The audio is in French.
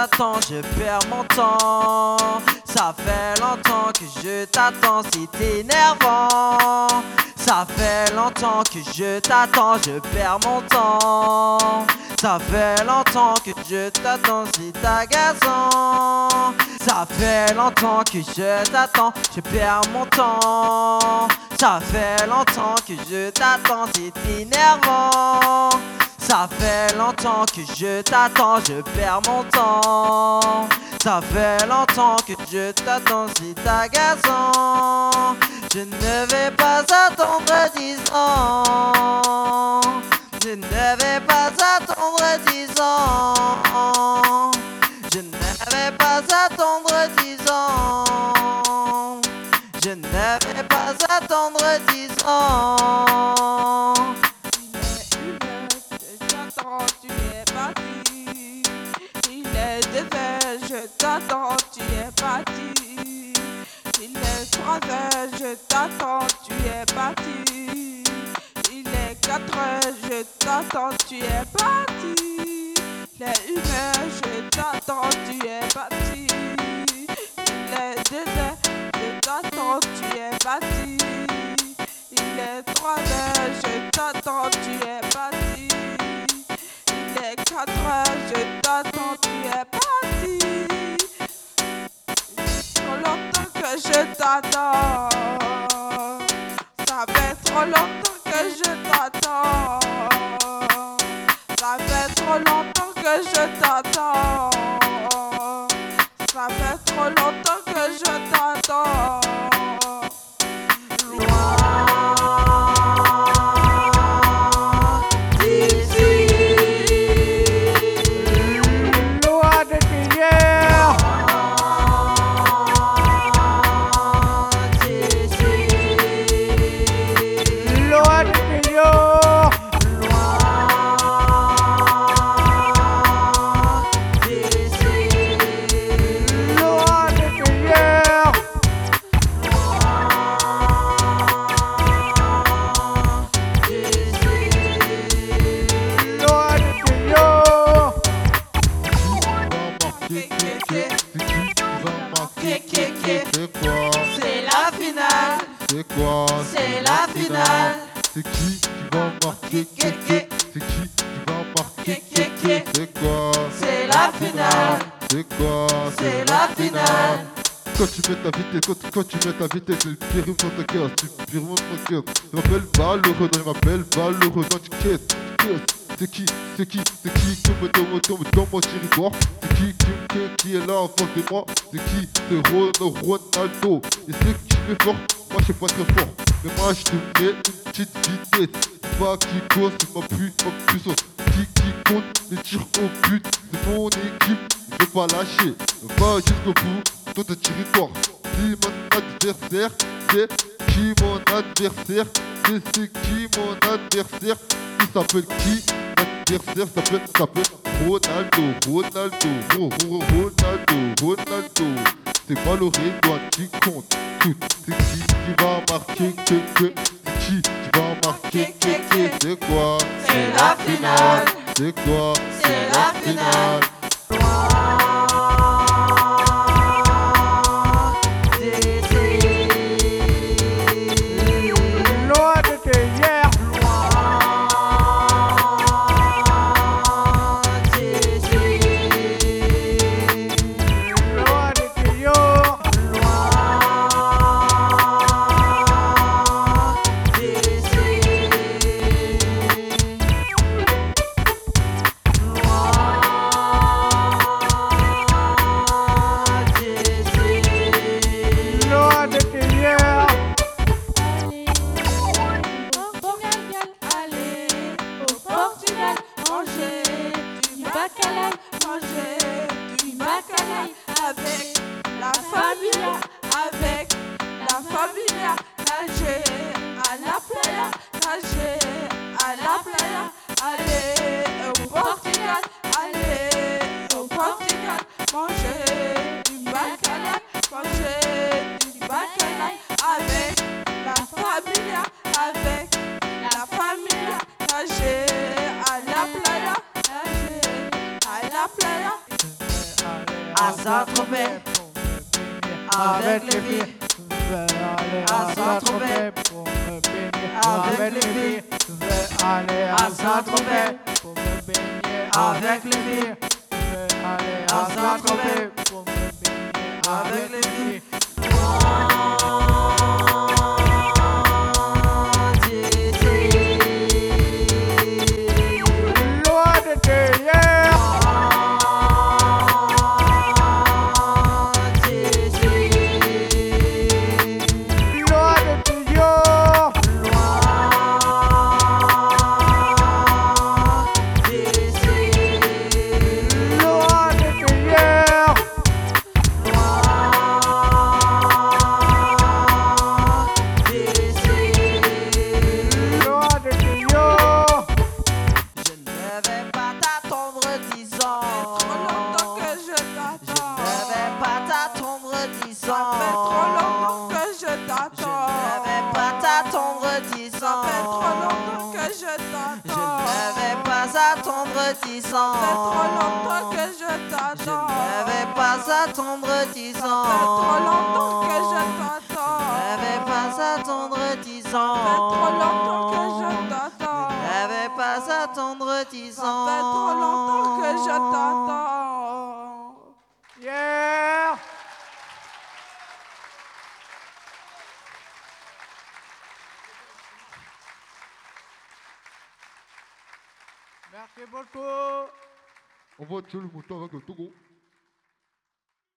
t'attends, je perds mon temps. Ça fait longtemps que je t'attends, c'est énervant. Ça fait longtemps que je t'attends, je perds mon temps. Ça fait longtemps que je t'attends, c'est agaçant. Ça fait longtemps que je t'attends, je perds mon temps. Ça fait longtemps que je t'attends, c'est énervant. Ça fait longtemps que je t'attends, je perds mon temps. Ça fait longtemps que je t'attends, c'est agaçant. Je ne vais pas attendre dix ans. Je ne vais pas attendre dix ans. Je t'attends, tu es parti. Il est quatre heures, je t'attends, tu es parti. Il est une heure, je t'attends, tu es parti. Il est deux heures, je t'attends, tu es parti. Il est trois heures, je t'attends, tu es parti. Il est quatre heures, je t'attends, tu es parti. Trop longtemps que je t'attends. Trop longtemps que je t'attends. Ça fait trop longtemps que je t'attends. Ça fait trop longtemps que je t'attends. C'est quoi C'est la finale, C'est quoi c'est la finale. C'est qui qui va marquer C'est qui qui va marquer C'est quoi C'est la finale, C'est quoi c'est la finale. Quand tu mets ta vitesse, quand, quand tu mets ta vitesse, le pire dans ta cœur, tu pire dans ta cœur. Je m'appelle Valoreux, je m'appelle Valoreux, dans tu caisses, tu caisses. C'est qui, c'est qui, c'est qui qui me tombe, dans mon territoire? C'est qui, qui, qui, est là en face de moi? C'est qui, c'est Ron- Ronaldo? Et c'est qui est fort, moi je suis pas très fort. Mais moi je te mets une petite vitesse. C'est pas qui cause, c'est ma, pu, ma puissance Qui, qui compte les tirs au but C'est mon équipe, je vais pas lâcher. Va jusqu'au bout dans ton territoire. Si mon adversaire, c'est qui mon adversaire? C'est c'est qui mon adversaire. Il s'appelle qui? L'adversaire s'appelle s'appelle Ronaldo Ronaldo Ro- Ro- Ronaldo Ronaldo C'est pas le Redouane qui compte C'est qui qui va marquer que que C'est qui qui va marquer que que C'est quoi C'est la finale. C'est quoi? C'est la finale. Avec les filles. Je vais aller à Saint-Tropez avec les les filles. à avec les à Saint-Tropez avec les filles. Dix ans. Ça fait trop longtemps que je Je t'attends. ne vais pas attendre dix Ça ans. fait trop longtemps que je t'attends. Je ne vais pas attendre dix Ça ans. fait trop longtemps que je t'attends. Je ne vais pas attendre dix Ça ans. fait trop longtemps que je t'attends. Merci beaucoup. On voit tout le montant avec le Togo.